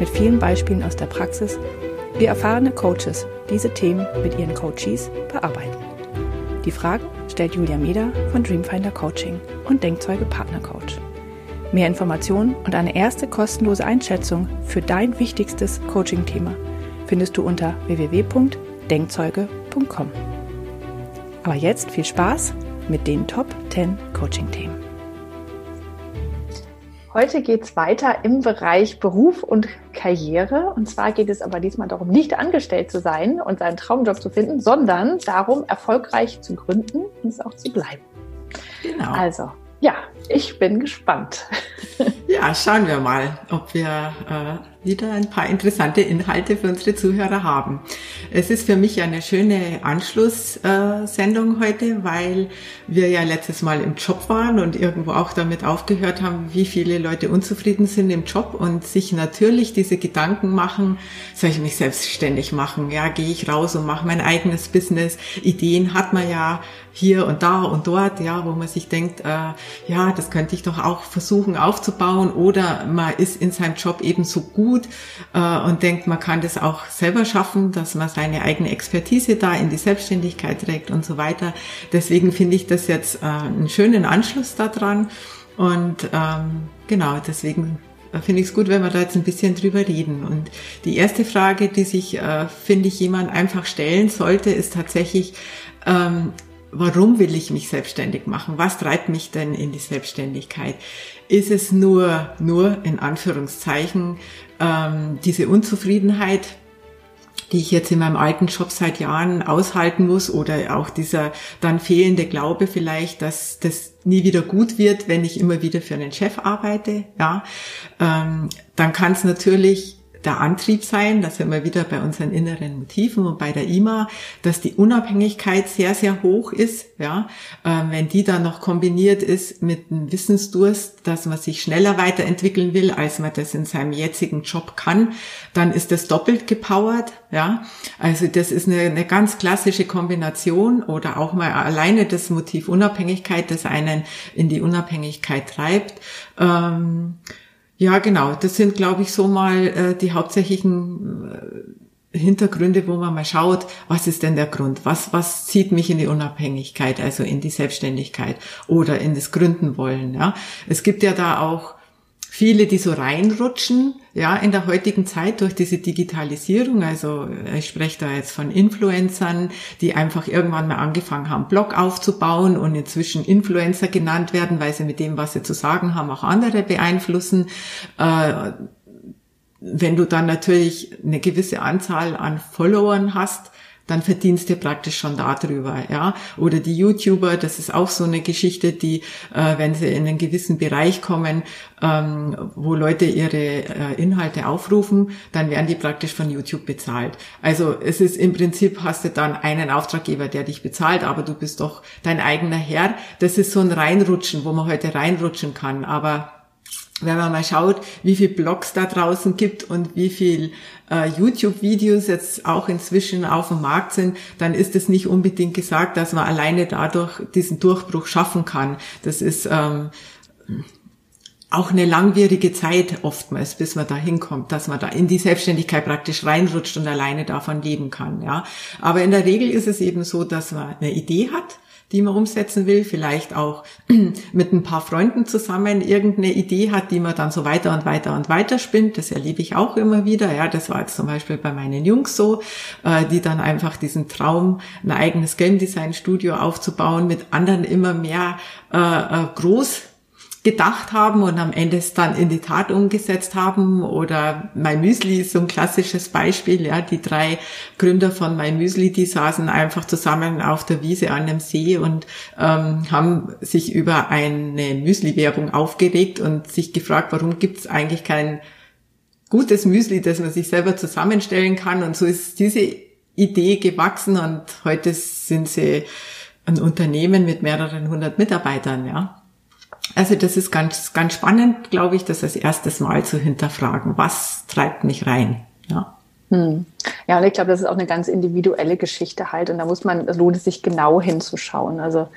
mit vielen Beispielen aus der Praxis, wie erfahrene Coaches diese Themen mit ihren Coaches bearbeiten. Die Fragen stellt Julia Meder von Dreamfinder Coaching und Denkzeuge Partner Coach. Mehr Informationen und eine erste kostenlose Einschätzung für dein wichtigstes Coaching-Thema findest du unter www.denkzeuge.com. Aber jetzt viel Spaß mit den Top 10 Coaching-Themen. Heute geht es weiter im Bereich Beruf und Karriere. Und zwar geht es aber diesmal darum, nicht angestellt zu sein und seinen Traumjob zu finden, sondern darum, erfolgreich zu gründen und es auch zu bleiben. Genau. Also, ja, ich bin gespannt. Ja, schauen wir mal, ob wir äh, wieder ein paar interessante Inhalte für unsere Zuhörer haben. Es ist für mich eine schöne Anschlusssendung äh, heute, weil wir ja letztes Mal im Job waren und irgendwo auch damit aufgehört haben, wie viele Leute unzufrieden sind im Job und sich natürlich diese Gedanken machen, soll ich mich selbstständig machen? Ja, gehe ich raus und mache mein eigenes Business? Ideen hat man ja hier und da und dort, ja, wo man sich denkt, äh, ja, das könnte ich doch auch versuchen aufzubauen oder man ist in seinem Job eben so gut äh, und denkt, man kann das auch selber schaffen, dass man seine eigene Expertise da in die Selbstständigkeit trägt und so weiter. Deswegen finde ich das jetzt äh, einen schönen Anschluss daran und ähm, genau, deswegen finde ich es gut, wenn wir da jetzt ein bisschen drüber reden. Und die erste Frage, die sich, äh, finde ich, jemand einfach stellen sollte, ist tatsächlich, ähm, warum will ich mich selbstständig machen? Was treibt mich denn in die Selbstständigkeit? Ist es nur, nur in Anführungszeichen, ähm, diese Unzufriedenheit, die ich jetzt in meinem alten Job seit Jahren aushalten muss oder auch dieser dann fehlende Glaube vielleicht, dass das nie wieder gut wird, wenn ich immer wieder für einen Chef arbeite, ja, ähm, dann kann es natürlich der Antrieb sein, dass wir immer wieder bei unseren inneren Motiven und bei der IMA, dass die Unabhängigkeit sehr, sehr hoch ist, ja. Ähm, wenn die dann noch kombiniert ist mit einem Wissensdurst, dass man sich schneller weiterentwickeln will, als man das in seinem jetzigen Job kann, dann ist das doppelt gepowert, ja. Also das ist eine, eine ganz klassische Kombination oder auch mal alleine das Motiv Unabhängigkeit, das einen in die Unabhängigkeit treibt. Ähm, ja, genau. Das sind, glaube ich, so mal äh, die hauptsächlichen äh, Hintergründe, wo man mal schaut, was ist denn der Grund? Was, was zieht mich in die Unabhängigkeit, also in die Selbstständigkeit oder in das Gründen wollen? Ja, es gibt ja da auch viele, die so reinrutschen, ja, in der heutigen Zeit durch diese Digitalisierung. Also ich spreche da jetzt von Influencern, die einfach irgendwann mal angefangen haben, Blog aufzubauen und inzwischen Influencer genannt werden, weil sie mit dem, was sie zu sagen haben, auch andere beeinflussen. Äh, wenn du dann natürlich eine gewisse Anzahl an Followern hast, dann verdienst du praktisch schon darüber, ja. Oder die YouTuber, das ist auch so eine Geschichte, die, äh, wenn sie in einen gewissen Bereich kommen, ähm, wo Leute ihre äh, Inhalte aufrufen, dann werden die praktisch von YouTube bezahlt. Also es ist im Prinzip hast du dann einen Auftraggeber, der dich bezahlt, aber du bist doch dein eigener Herr. Das ist so ein Reinrutschen, wo man heute reinrutschen kann, aber wenn man mal schaut, wie viel Blogs da draußen gibt und wie viel äh, YouTube-Videos jetzt auch inzwischen auf dem Markt sind, dann ist es nicht unbedingt gesagt, dass man alleine dadurch diesen Durchbruch schaffen kann. Das ist ähm, auch eine langwierige Zeit oftmals, bis man da hinkommt, dass man da in die Selbstständigkeit praktisch reinrutscht und alleine davon leben kann. Ja, aber in der Regel ist es eben so, dass man eine Idee hat die man umsetzen will, vielleicht auch mit ein paar Freunden zusammen irgendeine Idee hat, die man dann so weiter und weiter und weiter spinnt. Das erlebe ich auch immer wieder. Ja, das war jetzt zum Beispiel bei meinen Jungs so, äh, die dann einfach diesen Traum, ein eigenes Game Design Studio aufzubauen, mit anderen immer mehr äh, äh groß gedacht haben und am Ende es dann in die Tat umgesetzt haben. Oder My Müsli ist so ein klassisches Beispiel. Ja, die drei Gründer von My Müsli, die saßen einfach zusammen auf der Wiese an einem See und ähm, haben sich über eine Müsli-Werbung aufgeregt und sich gefragt, warum gibt es eigentlich kein gutes Müsli, das man sich selber zusammenstellen kann. Und so ist diese Idee gewachsen und heute sind sie ein Unternehmen mit mehreren hundert Mitarbeitern, ja. Also das ist ganz, ganz spannend, glaube ich, das als erstes Mal zu hinterfragen. Was treibt mich rein? Ja. Hm. Ja, und ich glaube, das ist auch eine ganz individuelle Geschichte halt. Und da muss man, es lohnt es sich genau hinzuschauen. Also,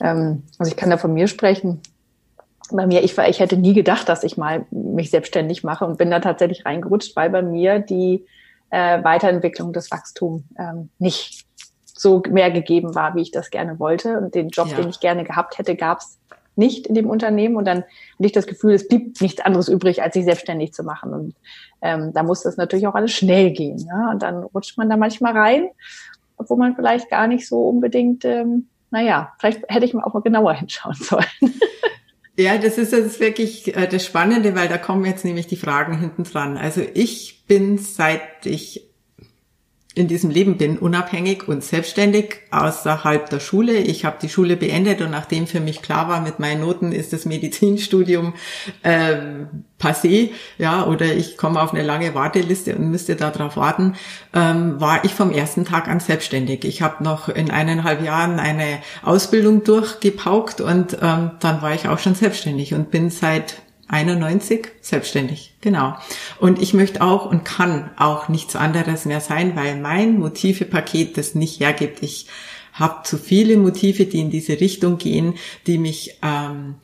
ähm, also ich kann da von mir sprechen. Bei mir, ich, war, ich hätte nie gedacht, dass ich mal mich selbstständig mache und bin da tatsächlich reingerutscht, weil bei mir die äh, Weiterentwicklung des Wachstums ähm, nicht so mehr gegeben war, wie ich das gerne wollte. Und den Job, ja. den ich gerne gehabt hätte, gab es nicht in dem Unternehmen. Und dann hatte ich das Gefühl, es blieb nichts anderes übrig, als sich selbstständig zu machen. Und ähm, da muss das natürlich auch alles schnell gehen. Ja? Und dann rutscht man da manchmal rein, obwohl man vielleicht gar nicht so unbedingt, ähm, naja, vielleicht hätte ich mal auch mal genauer hinschauen sollen. Ja, das ist jetzt wirklich äh, das Spannende, weil da kommen jetzt nämlich die Fragen hinten dran. Also ich bin, seit ich in diesem Leben bin, unabhängig und selbstständig außerhalb der Schule. Ich habe die Schule beendet und nachdem für mich klar war, mit meinen Noten ist das Medizinstudium ähm, passé, ja, oder ich komme auf eine lange Warteliste und müsste darauf warten, ähm, war ich vom ersten Tag an selbstständig. Ich habe noch in eineinhalb Jahren eine Ausbildung durchgepaukt und ähm, dann war ich auch schon selbstständig und bin seit 91 selbstständig, genau. Und ich möchte auch und kann auch nichts anderes mehr sein, weil mein Motivepaket das nicht hergibt. Ich habe zu viele Motive, die in diese Richtung gehen, die mich ähm,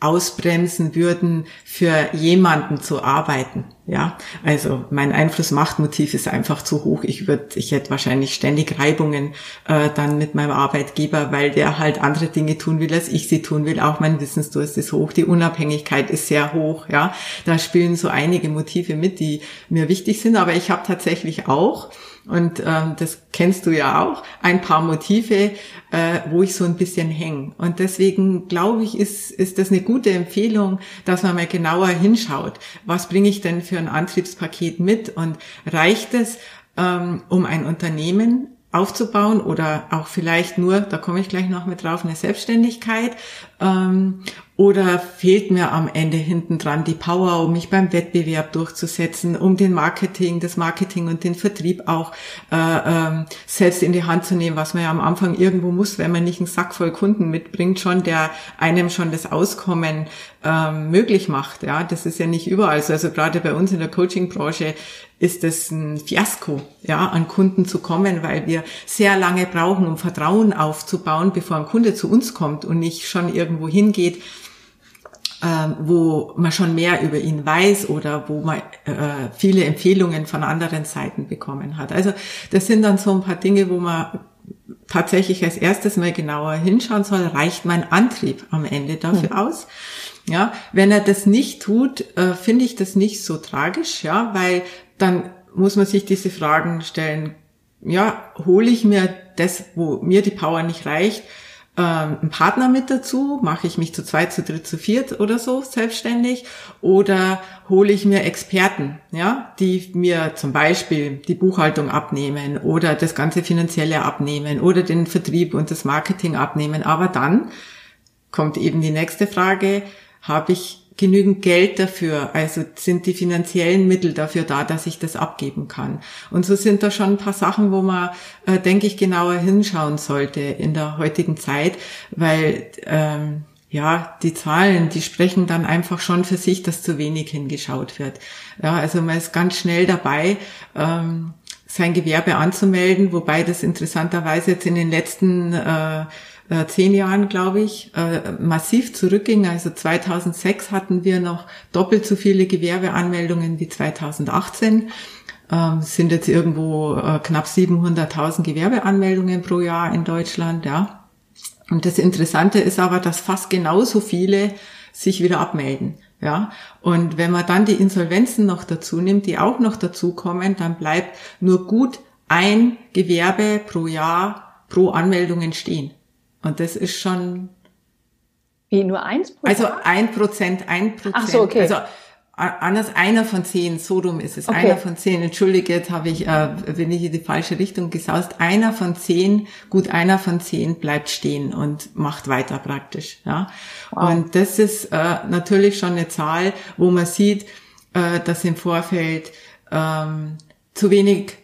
ausbremsen würden, für jemanden zu arbeiten. Ja, also mein Einflussmachtmotiv ist einfach zu hoch. Ich würde, ich hätte wahrscheinlich ständig Reibungen äh, dann mit meinem Arbeitgeber, weil der halt andere Dinge tun will, als ich sie tun will. Auch mein Wissensdurst ist hoch, die Unabhängigkeit ist sehr hoch. Ja, da spielen so einige Motive mit, die mir wichtig sind. Aber ich habe tatsächlich auch und ähm, das kennst du ja auch, ein paar Motive, äh, wo ich so ein bisschen hänge. Und deswegen glaube ich, ist, ist das eine gute Empfehlung, dass man mal genauer hinschaut. Was bringe ich denn für ein Antriebspaket mit? Und reicht es, ähm, um ein Unternehmen aufzubauen oder auch vielleicht nur, da komme ich gleich noch mit drauf, eine Selbstständigkeit ähm, oder fehlt mir am Ende hinten dran die Power, um mich beim Wettbewerb durchzusetzen, um den Marketing, das Marketing und den Vertrieb auch äh, ähm, selbst in die Hand zu nehmen, was man ja am Anfang irgendwo muss, wenn man nicht einen Sack voll Kunden mitbringt, schon der einem schon das Auskommen ähm, möglich macht. Ja, das ist ja nicht überall so. Also gerade bei uns in der Coaching-Branche ist es ein Fiasko, ja, an Kunden zu kommen, weil wir sehr lange brauchen, um Vertrauen aufzubauen, bevor ein Kunde zu uns kommt und nicht schon irgendwo hingeht, ähm, wo man schon mehr über ihn weiß oder wo man äh, viele Empfehlungen von anderen Seiten bekommen hat. Also das sind dann so ein paar Dinge, wo man tatsächlich als erstes mal genauer hinschauen soll, reicht mein Antrieb am Ende dafür hm. aus? Ja, wenn er das nicht tut, äh, finde ich das nicht so tragisch, ja, weil dann muss man sich diese Fragen stellen. Ja, hole ich mir das, wo mir die Power nicht reicht, ähm, einen Partner mit dazu? Mache ich mich zu zweit, zu dritt, zu viert oder so selbstständig? Oder hole ich mir Experten, ja, die mir zum Beispiel die Buchhaltung abnehmen oder das ganze Finanzielle abnehmen oder den Vertrieb und das Marketing abnehmen? Aber dann kommt eben die nächste Frage, habe ich genügend Geld dafür? Also sind die finanziellen Mittel dafür da, dass ich das abgeben kann? Und so sind da schon ein paar Sachen, wo man, äh, denke ich, genauer hinschauen sollte in der heutigen Zeit, weil ähm, ja, die Zahlen, die sprechen dann einfach schon für sich, dass zu wenig hingeschaut wird. Ja, also man ist ganz schnell dabei, ähm, sein Gewerbe anzumelden, wobei das interessanterweise jetzt in den letzten äh, äh, zehn Jahren, glaube ich, äh, massiv zurückging. Also 2006 hatten wir noch doppelt so viele Gewerbeanmeldungen wie 2018. Ähm, sind jetzt irgendwo äh, knapp 700.000 Gewerbeanmeldungen pro Jahr in Deutschland, ja. Und das Interessante ist aber, dass fast genauso viele sich wieder abmelden. Ja, und wenn man dann die Insolvenzen noch dazu nimmt, die auch noch dazu kommen, dann bleibt nur gut ein Gewerbe pro Jahr pro Anmeldungen stehen. Und das ist schon. Wie nur eins pro Also ein Prozent, ein Prozent. Ach so, okay. Also anders einer von zehn, so rum ist es. Okay. Einer von zehn, entschuldige, jetzt habe ich, äh, bin ich in die falsche Richtung gesaust. Einer von zehn, gut einer von zehn bleibt stehen und macht weiter praktisch. Ja. Wow. Und das ist äh, natürlich schon eine Zahl, wo man sieht, äh, dass im Vorfeld ähm, zu wenig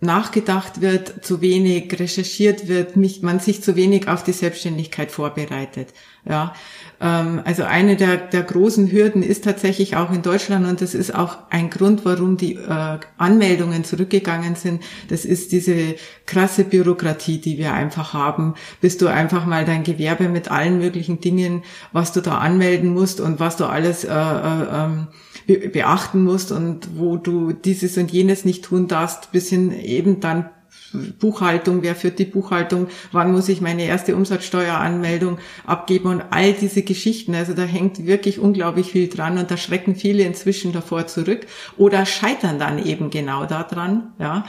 nachgedacht wird, zu wenig recherchiert wird, mich, man sich zu wenig auf die Selbstständigkeit vorbereitet. Ja, ähm, also eine der, der großen Hürden ist tatsächlich auch in Deutschland und das ist auch ein Grund, warum die äh, Anmeldungen zurückgegangen sind. Das ist diese krasse Bürokratie, die wir einfach haben, bis du einfach mal dein Gewerbe mit allen möglichen Dingen, was du da anmelden musst und was du alles äh, äh, ähm, beachten musst und wo du dieses und jenes nicht tun darfst, bis hin eben dann Buchhaltung, wer führt die Buchhaltung, wann muss ich meine erste Umsatzsteueranmeldung abgeben und all diese Geschichten. Also da hängt wirklich unglaublich viel dran und da schrecken viele inzwischen davor zurück oder scheitern dann eben genau daran, ja.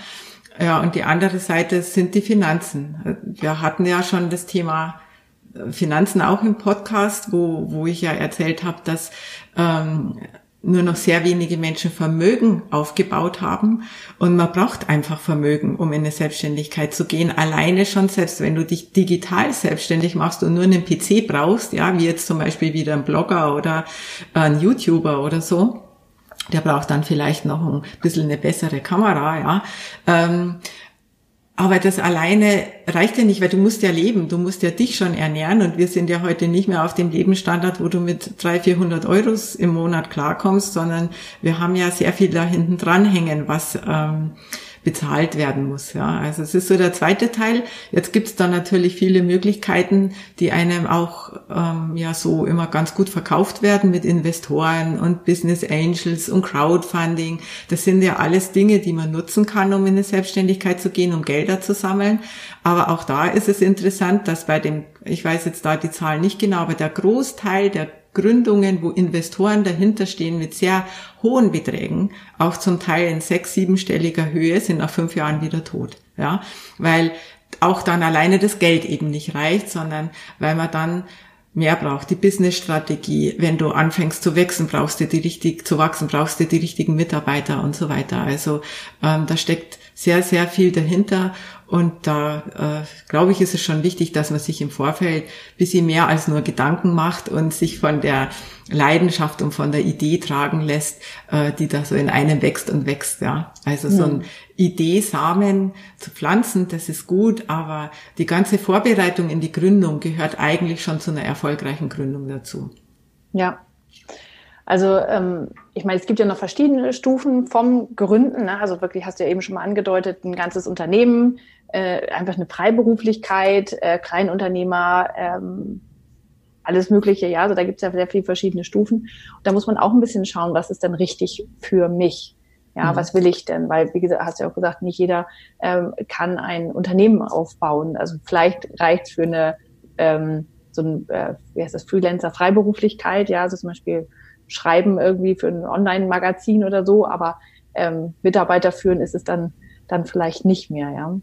Ja, und die andere Seite sind die Finanzen. Wir hatten ja schon das Thema Finanzen auch im Podcast, wo, wo ich ja erzählt habe, dass ähm, nur noch sehr wenige Menschen Vermögen aufgebaut haben. Und man braucht einfach Vermögen, um in eine Selbstständigkeit zu gehen. Alleine schon, selbst wenn du dich digital selbstständig machst und nur einen PC brauchst, ja, wie jetzt zum Beispiel wieder ein Blogger oder ein YouTuber oder so, der braucht dann vielleicht noch ein bisschen eine bessere Kamera, ja. Aber das alleine reicht ja nicht, weil du musst ja leben, du musst ja dich schon ernähren. Und wir sind ja heute nicht mehr auf dem Lebensstandard, wo du mit 300, 400 Euros im Monat klarkommst, sondern wir haben ja sehr viel da hinten dranhängen, was ähm, bezahlt werden muss. Ja, also es ist so der zweite Teil. Jetzt gibt es da natürlich viele Möglichkeiten, die einem auch ähm, ja so immer ganz gut verkauft werden mit Investoren und Business Angels und Crowdfunding. Das sind ja alles Dinge, die man nutzen kann, um in eine Selbstständigkeit zu gehen, um Gelder zu sammeln. Aber auch da ist es interessant, dass bei dem, ich weiß jetzt da die Zahlen nicht genau, aber der Großteil der Gründungen, wo Investoren dahinter stehen mit sehr hohen Beträgen, auch zum Teil in sechs, siebenstelliger Höhe, sind nach fünf Jahren wieder tot. Ja, weil auch dann alleine das Geld eben nicht reicht, sondern weil man dann mehr braucht, die Business-Strategie. Wenn du anfängst zu wachsen, brauchst du die richtig, zu wachsen, brauchst du die richtigen Mitarbeiter und so weiter. Also ähm, da steckt sehr, sehr viel dahinter. Und da äh, glaube ich, ist es schon wichtig, dass man sich im Vorfeld bisschen mehr als nur Gedanken macht und sich von der Leidenschaft und von der Idee tragen lässt, äh, die da so in einem wächst und wächst. Ja, also so ein Idee-Samen zu pflanzen, das ist gut, aber die ganze Vorbereitung in die Gründung gehört eigentlich schon zu einer erfolgreichen Gründung dazu. Ja, also ähm, ich meine, es gibt ja noch verschiedene Stufen vom Gründen. Ne? Also wirklich hast du ja eben schon mal angedeutet, ein ganzes Unternehmen, äh, einfach eine Freiberuflichkeit, äh, Kleinunternehmer, ähm, alles Mögliche. Ja, also da gibt es ja sehr viele verschiedene Stufen. Und da muss man auch ein bisschen schauen, was ist denn richtig für mich. Ja, mhm. was will ich denn? Weil, wie gesagt, hast du ja auch gesagt, nicht jeder ähm, kann ein Unternehmen aufbauen. Also vielleicht reicht für eine ähm, so ein, äh, wie heißt das, Freelancer-Freiberuflichkeit, ja, also zum Beispiel schreiben irgendwie für ein Online-Magazin oder so, aber ähm, Mitarbeiter führen ist es dann, dann vielleicht nicht mehr, ja.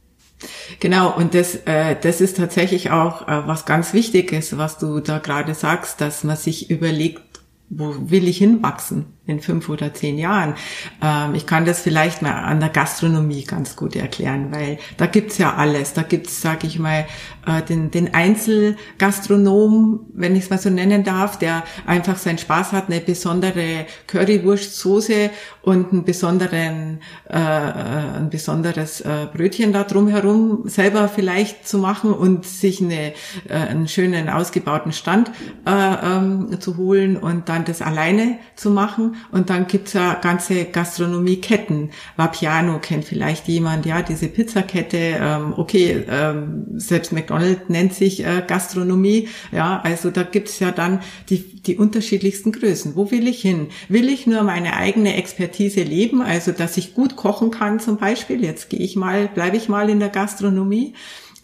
Genau, und das, äh, das ist tatsächlich auch äh, was ganz Wichtiges, was du da gerade sagst, dass man sich überlegt, wo will ich hinwachsen in fünf oder zehn Jahren? Ähm, ich kann das vielleicht mal an der Gastronomie ganz gut erklären, weil da gibt's ja alles. Da gibt's, sage ich mal, äh, den, den Einzelgastronom, wenn ich es mal so nennen darf, der einfach seinen Spaß hat, eine besondere Currywurstsoße und einen besonderen, äh, äh, ein besonderes äh, Brötchen da drumherum selber vielleicht zu machen und sich eine, äh, einen schönen ausgebauten Stand äh, ähm, zu holen und dann das alleine zu machen. Und dann gibt's ja ganze Gastronomieketten. Vapiano kennt vielleicht jemand, ja, diese Pizzakette. Ähm, okay, ähm, selbst McDonald's nennt sich äh, Gastronomie. Ja, also da gibt's ja dann die, die unterschiedlichsten Größen. Wo will ich hin? Will ich nur meine eigene Expertise leben, also dass ich gut kochen kann zum Beispiel? Jetzt gehe ich mal, bleibe ich mal in der Gastronomie.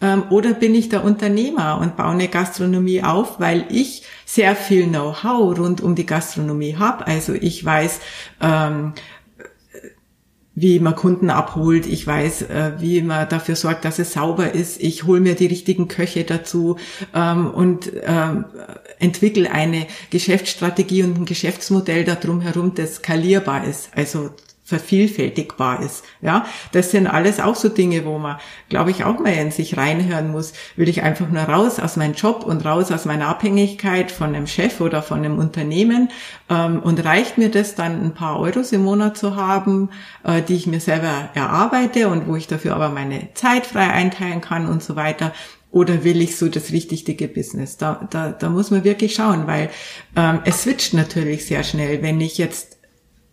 Ähm, oder bin ich der Unternehmer und baue eine Gastronomie auf, weil ich sehr viel Know-how rund um die Gastronomie habe. Also ich weiß, ähm, wie man Kunden abholt, ich weiß, äh, wie man dafür sorgt, dass es sauber ist, ich hole mir die richtigen Köche dazu ähm, und ähm, entwickle eine Geschäftsstrategie und ein Geschäftsmodell darum herum, das skalierbar ist. Also vervielfältigbar ist. Ja, das sind alles auch so Dinge, wo man, glaube ich, auch mal in sich reinhören muss. Will ich einfach nur raus aus meinem Job und raus aus meiner Abhängigkeit von einem Chef oder von einem Unternehmen? Ähm, und reicht mir das dann, ein paar Euros im Monat zu haben, äh, die ich mir selber erarbeite und wo ich dafür aber meine Zeit frei einteilen kann und so weiter? Oder will ich so das richtig dicke Business? Da, da, da muss man wirklich schauen, weil ähm, es switcht natürlich sehr schnell. Wenn ich jetzt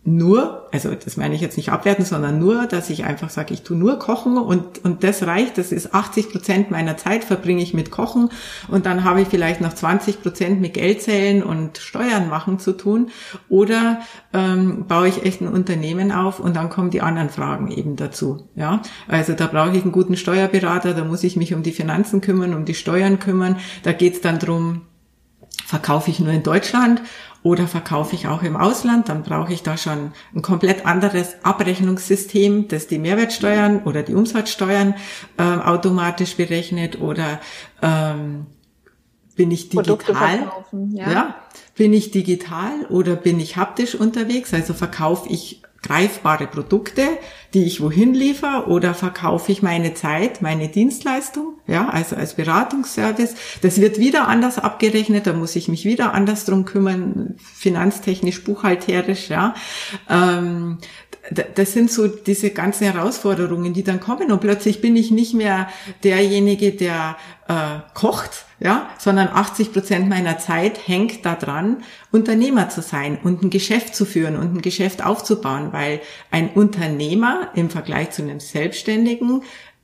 nur, also das meine ich jetzt nicht abwerten, sondern nur, dass ich einfach sage, ich tue nur Kochen und, und das reicht, das ist 80 Prozent meiner Zeit verbringe ich mit Kochen und dann habe ich vielleicht noch 20 Prozent mit Geldzählen und Steuern machen zu tun oder ähm, baue ich echt ein Unternehmen auf und dann kommen die anderen Fragen eben dazu. Ja, also da brauche ich einen guten Steuerberater, da muss ich mich um die Finanzen kümmern, um die Steuern kümmern, da geht es dann drum verkaufe ich nur in Deutschland oder verkaufe ich auch im Ausland, dann brauche ich da schon ein komplett anderes Abrechnungssystem, das die Mehrwertsteuern oder die Umsatzsteuern äh, automatisch berechnet oder ähm, bin ich digital? Ja. ja. Bin ich digital oder bin ich haptisch unterwegs? Also verkaufe ich greifbare Produkte, die ich wohin liefere oder verkaufe ich meine Zeit, meine Dienstleistung, ja, also als Beratungsservice. Das wird wieder anders abgerechnet, da muss ich mich wieder anders drum kümmern, finanztechnisch, buchhalterisch, ja. Ähm, das sind so diese ganzen Herausforderungen, die dann kommen und plötzlich bin ich nicht mehr derjenige, der äh, kocht, ja, sondern 80 Prozent meiner Zeit hängt daran, Unternehmer zu sein und ein Geschäft zu führen und ein Geschäft aufzubauen, weil ein Unternehmer im Vergleich zu einem Selbstständigen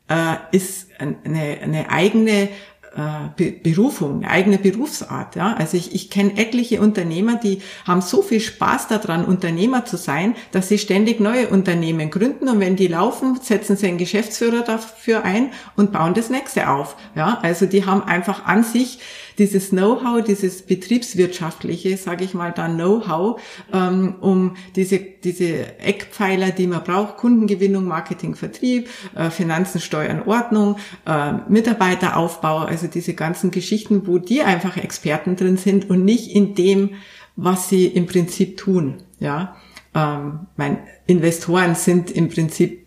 äh, ist eine, eine eigene äh, Berufung, eine eigene Berufsart. Ja? Also ich, ich kenne etliche Unternehmer, die haben so viel Spaß daran, Unternehmer zu sein, dass sie ständig neue Unternehmen gründen und wenn die laufen, setzen sie einen Geschäftsführer dafür ein und bauen das nächste auf. Ja? Also die haben einfach an sich dieses Know-how, dieses betriebswirtschaftliche, sage ich mal, dann Know-how, ähm, um diese, diese Eckpfeiler, die man braucht, Kundengewinnung, Marketing, Vertrieb, äh, Finanzen, Steuern, Ordnung, äh, Mitarbeiteraufbau, also diese ganzen Geschichten, wo die einfach Experten drin sind und nicht in dem, was sie im Prinzip tun. Ja, ähm, mein Investoren sind im Prinzip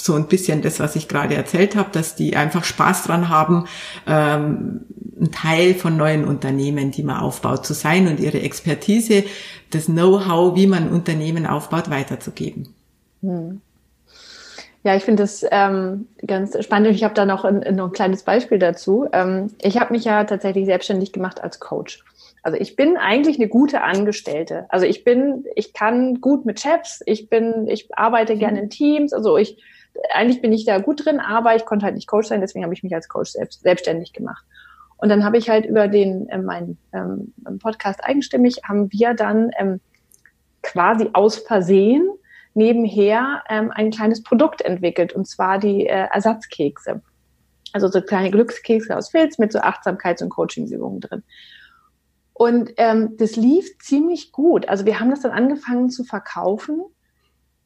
so ein bisschen das, was ich gerade erzählt habe, dass die einfach Spaß dran haben, ähm, ein Teil von neuen Unternehmen, die man aufbaut, zu sein und ihre Expertise, das Know-how, wie man Unternehmen aufbaut, weiterzugeben. Hm. Ja, ich finde das ähm, ganz spannend. Ich habe da noch ein, noch ein kleines Beispiel dazu. Ähm, ich habe mich ja tatsächlich selbstständig gemacht als Coach. Also ich bin eigentlich eine gute Angestellte. Also ich bin, ich kann gut mit Chefs, ich bin, ich arbeite gerne in Teams. Also ich eigentlich bin ich da gut drin, aber ich konnte halt nicht Coach sein, deswegen habe ich mich als Coach selbst, selbstständig gemacht. Und dann habe ich halt über den äh, mein ähm, Podcast eigenstimmig haben wir dann ähm, quasi aus Versehen nebenher ähm, ein kleines Produkt entwickelt und zwar die äh, Ersatzkekse. Also so kleine Glückskekse aus Filz mit so Achtsamkeits- und Coachingsübungen drin. Und ähm, das lief ziemlich gut. Also wir haben das dann angefangen zu verkaufen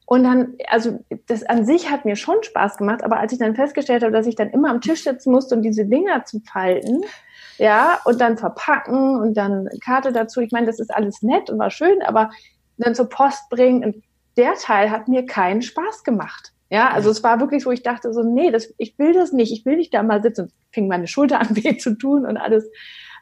und dann, also das an sich hat mir schon Spaß gemacht, aber als ich dann festgestellt habe, dass ich dann immer am Tisch sitzen musste, um diese Dinger zu falten, ja, und dann verpacken und dann Karte dazu, ich meine, das ist alles nett und war schön, aber dann zur Post bringen, und der Teil hat mir keinen Spaß gemacht. Ja, also es war wirklich, wo ich dachte so, nee, das, ich will das nicht, ich will nicht da mal sitzen. Fing meine Schulter an weh zu tun und alles.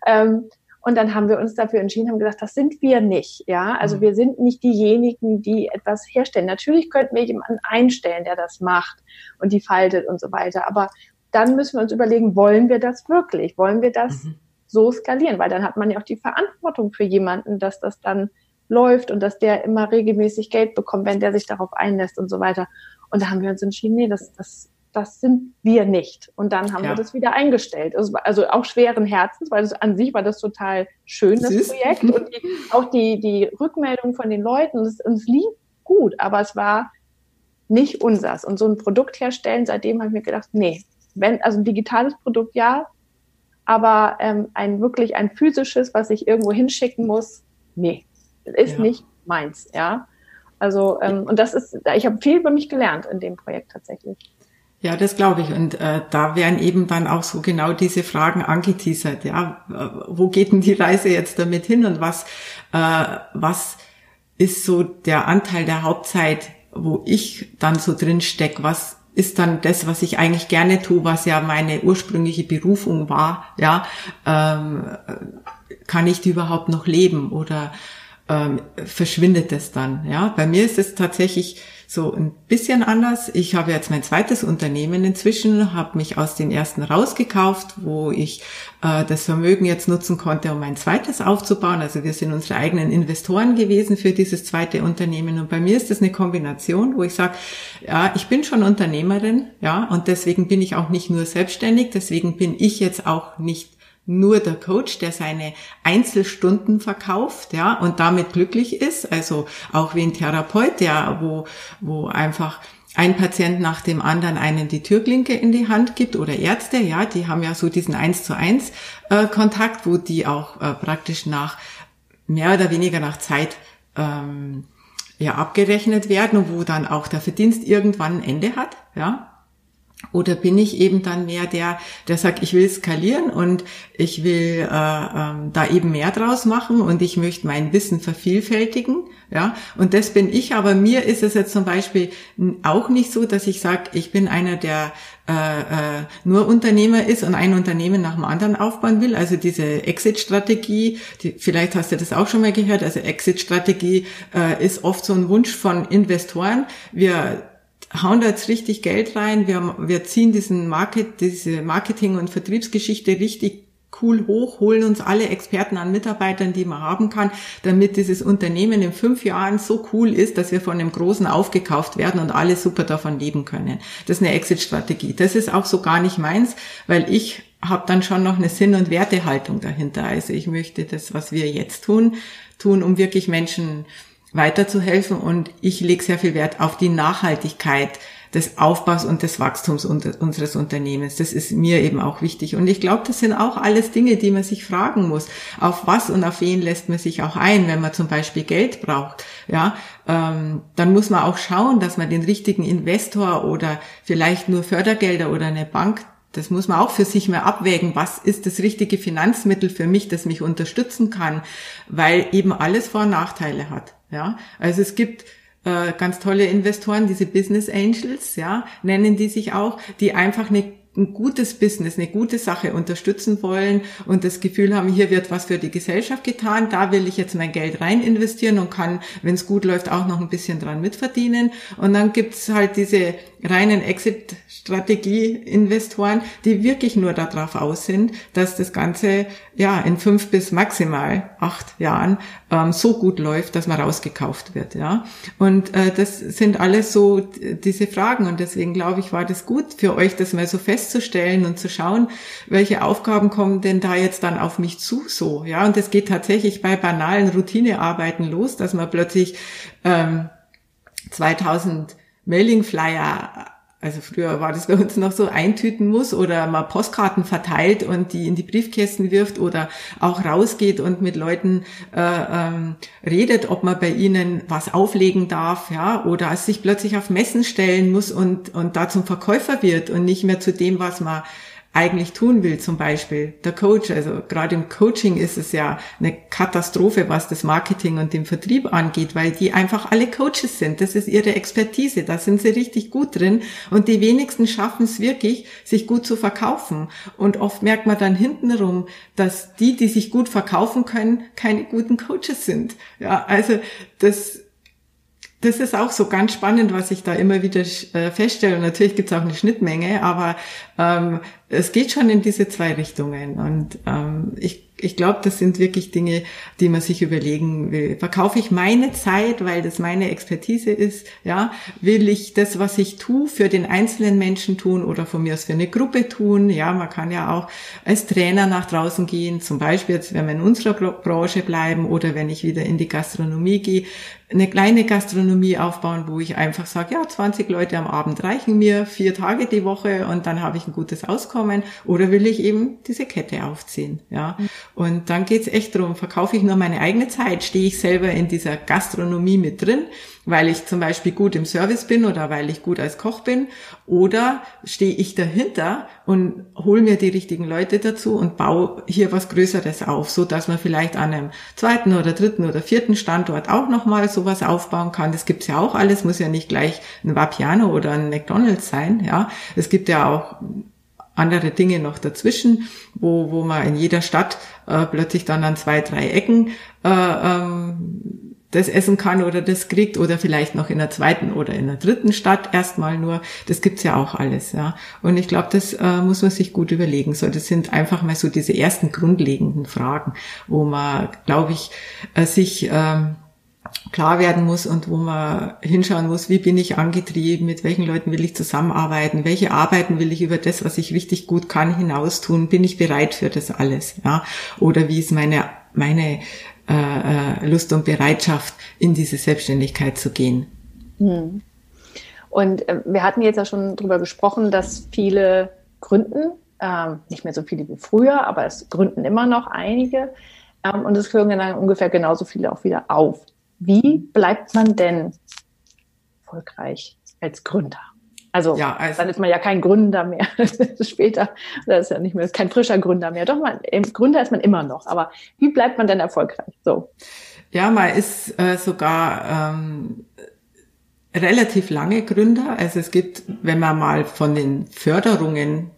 Ähm, und dann haben wir uns dafür entschieden, haben gesagt, das sind wir nicht. Ja, also mhm. wir sind nicht diejenigen, die etwas herstellen. Natürlich könnten wir jemanden einstellen, der das macht und die faltet und so weiter. Aber dann müssen wir uns überlegen, wollen wir das wirklich? Wollen wir das mhm. so skalieren? Weil dann hat man ja auch die Verantwortung für jemanden, dass das dann läuft und dass der immer regelmäßig Geld bekommt, wenn der sich darauf einlässt und so weiter. Und da haben wir uns entschieden, nee, das, das das sind wir nicht. Und dann haben ja. wir das wieder eingestellt. Also, also, auch schweren Herzens, weil das, an sich war das total schön, das Süß. Projekt. Und die, auch die, die Rückmeldung von den Leuten, es, es lief gut, aber es war nicht unsers. Und so ein Produkt herstellen, seitdem habe ich mir gedacht, nee, wenn, also ein digitales Produkt ja, aber ähm, ein wirklich ein physisches, was ich irgendwo hinschicken muss, nee, ist ja. nicht meins, ja. Also ähm, und das ist, ich habe viel über mich gelernt in dem Projekt tatsächlich. Ja, das glaube ich. Und äh, da werden eben dann auch so genau diese Fragen angeteasert. Ja, äh, wo geht denn die Reise jetzt damit hin und was, äh, was ist so der Anteil der Hauptzeit, wo ich dann so drin steck, was ist dann das, was ich eigentlich gerne tue, was ja meine ursprüngliche Berufung war, ja, ähm, kann ich die überhaupt noch leben oder ähm, verschwindet es dann, ja? Bei mir ist es tatsächlich so ein bisschen anders. Ich habe jetzt mein zweites Unternehmen inzwischen, habe mich aus den ersten rausgekauft, wo ich äh, das Vermögen jetzt nutzen konnte, um mein zweites aufzubauen. Also wir sind unsere eigenen Investoren gewesen für dieses zweite Unternehmen. Und bei mir ist das eine Kombination, wo ich sage, ja, ich bin schon Unternehmerin, ja, und deswegen bin ich auch nicht nur selbstständig, deswegen bin ich jetzt auch nicht nur der Coach, der seine Einzelstunden verkauft, ja, und damit glücklich ist, also auch wie ein Therapeut, der, wo, wo einfach ein Patient nach dem anderen einen die Türklinke in die Hand gibt oder Ärzte, ja, die haben ja so diesen eins zu eins äh, Kontakt, wo die auch äh, praktisch nach mehr oder weniger nach Zeit ähm, ja abgerechnet werden und wo dann auch der Verdienst irgendwann ein Ende hat, ja. Oder bin ich eben dann mehr der, der sagt, ich will skalieren und ich will äh, ähm, da eben mehr draus machen und ich möchte mein Wissen vervielfältigen, ja. Und das bin ich. Aber mir ist es jetzt zum Beispiel auch nicht so, dass ich sage, ich bin einer, der äh, äh, nur Unternehmer ist und ein Unternehmen nach dem anderen aufbauen will. Also diese Exit-Strategie, die, vielleicht hast du das auch schon mal gehört. Also Exit-Strategie äh, ist oft so ein Wunsch von Investoren. Wir hauen da jetzt richtig Geld rein, wir, wir ziehen diesen Market, diese Marketing- und Vertriebsgeschichte richtig cool hoch, holen uns alle Experten an Mitarbeitern, die man haben kann, damit dieses Unternehmen in fünf Jahren so cool ist, dass wir von einem Großen aufgekauft werden und alle super davon leben können. Das ist eine Exit-Strategie. Das ist auch so gar nicht meins, weil ich habe dann schon noch eine Sinn- und Wertehaltung dahinter. Also ich möchte das, was wir jetzt tun, tun, um wirklich Menschen weiterzuhelfen und ich lege sehr viel Wert auf die Nachhaltigkeit des Aufbaus und des Wachstums unseres Unternehmens. Das ist mir eben auch wichtig. Und ich glaube, das sind auch alles Dinge, die man sich fragen muss. Auf was und auf wen lässt man sich auch ein, wenn man zum Beispiel Geld braucht? Ja, ähm, dann muss man auch schauen, dass man den richtigen Investor oder vielleicht nur Fördergelder oder eine Bank das muss man auch für sich mal abwägen. Was ist das richtige Finanzmittel für mich, das mich unterstützen kann? Weil eben alles Vor- und Nachteile hat. Ja, also es gibt äh, ganz tolle Investoren, diese Business Angels, ja, nennen die sich auch, die einfach eine ein gutes Business, eine gute Sache unterstützen wollen und das Gefühl haben, hier wird was für die Gesellschaft getan, da will ich jetzt mein Geld rein investieren und kann, wenn es gut läuft, auch noch ein bisschen dran mitverdienen. Und dann gibt's halt diese reinen Exit-Strategie-Investoren, die wirklich nur darauf aus sind, dass das Ganze ja in fünf bis maximal acht Jahren ähm, so gut läuft, dass man rausgekauft wird. Ja, und äh, das sind alles so diese Fragen und deswegen glaube ich, war das gut für euch, das mal so festzustellen und zu schauen, welche Aufgaben kommen denn da jetzt dann auf mich zu so. Ja, und es geht tatsächlich bei banalen Routinearbeiten los, dass man plötzlich ähm, 2000 Mailing-Flyer also früher war das bei uns noch so, eintüten muss oder mal Postkarten verteilt und die in die Briefkästen wirft oder auch rausgeht und mit Leuten äh, ähm, redet, ob man bei ihnen was auflegen darf, ja, oder sich plötzlich auf Messen stellen muss und, und da zum Verkäufer wird und nicht mehr zu dem, was man eigentlich tun will, zum Beispiel der Coach. Also gerade im Coaching ist es ja eine Katastrophe, was das Marketing und den Vertrieb angeht, weil die einfach alle Coaches sind. Das ist ihre Expertise. Da sind sie richtig gut drin. Und die wenigsten schaffen es wirklich, sich gut zu verkaufen. Und oft merkt man dann hintenrum, dass die, die sich gut verkaufen können, keine guten Coaches sind. Ja, also das, das ist auch so ganz spannend, was ich da immer wieder äh, feststelle. Natürlich gibt es auch eine Schnittmenge, aber ähm, es geht schon in diese zwei Richtungen. Und ähm, ich ich glaube, das sind wirklich Dinge, die man sich überlegen will. Verkaufe ich meine Zeit, weil das meine Expertise ist? Ja, will ich das, was ich tue, für den einzelnen Menschen tun oder von mir aus für eine Gruppe tun? Ja, man kann ja auch als Trainer nach draußen gehen. Zum Beispiel jetzt, wenn wir in unserer Branche bleiben oder wenn ich wieder in die Gastronomie gehe, eine kleine Gastronomie aufbauen, wo ich einfach sage, ja, 20 Leute am Abend reichen mir, vier Tage die Woche und dann habe ich ein gutes Auskommen. Oder will ich eben diese Kette aufziehen? Ja. Und dann geht's echt darum, verkaufe ich nur meine eigene Zeit, stehe ich selber in dieser Gastronomie mit drin, weil ich zum Beispiel gut im Service bin oder weil ich gut als Koch bin? Oder stehe ich dahinter und hole mir die richtigen Leute dazu und baue hier was Größeres auf, so dass man vielleicht an einem zweiten oder dritten oder vierten Standort auch nochmal sowas aufbauen kann. Das gibt's ja auch alles, muss ja nicht gleich ein Vapiano oder ein McDonald's sein, ja. Es gibt ja auch andere Dinge noch dazwischen, wo, wo man in jeder Stadt äh, plötzlich dann an zwei, drei Ecken äh, ähm, das essen kann oder das kriegt oder vielleicht noch in der zweiten oder in der dritten Stadt erstmal nur. Das gibt's ja auch alles, ja. Und ich glaube, das äh, muss man sich gut überlegen. So, das sind einfach mal so diese ersten grundlegenden Fragen, wo man, glaube ich, äh, sich ähm, klar werden muss und wo man hinschauen muss, wie bin ich angetrieben, mit welchen Leuten will ich zusammenarbeiten, welche Arbeiten will ich über das, was ich richtig gut kann, hinaus tun, bin ich bereit für das alles, ja, oder wie ist meine meine äh, äh, Lust und Bereitschaft, in diese Selbstständigkeit zu gehen. Hm. Und äh, wir hatten jetzt ja schon darüber gesprochen, dass viele gründen, ähm, nicht mehr so viele wie früher, aber es gründen immer noch einige. Ähm, und es hören dann ungefähr genauso viele auch wieder auf. Wie bleibt man denn erfolgreich als Gründer? Also, ja, also dann ist man ja kein Gründer mehr später. Das ist ja nicht mehr, ist kein frischer Gründer mehr. Doch, man, Gründer ist man immer noch. Aber wie bleibt man denn erfolgreich? So. Ja, man ist äh, sogar ähm, relativ lange Gründer. Also es gibt, wenn man mal von den Förderungen